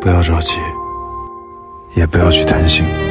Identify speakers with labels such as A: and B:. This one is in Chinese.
A: 不要着急也不要去贪心。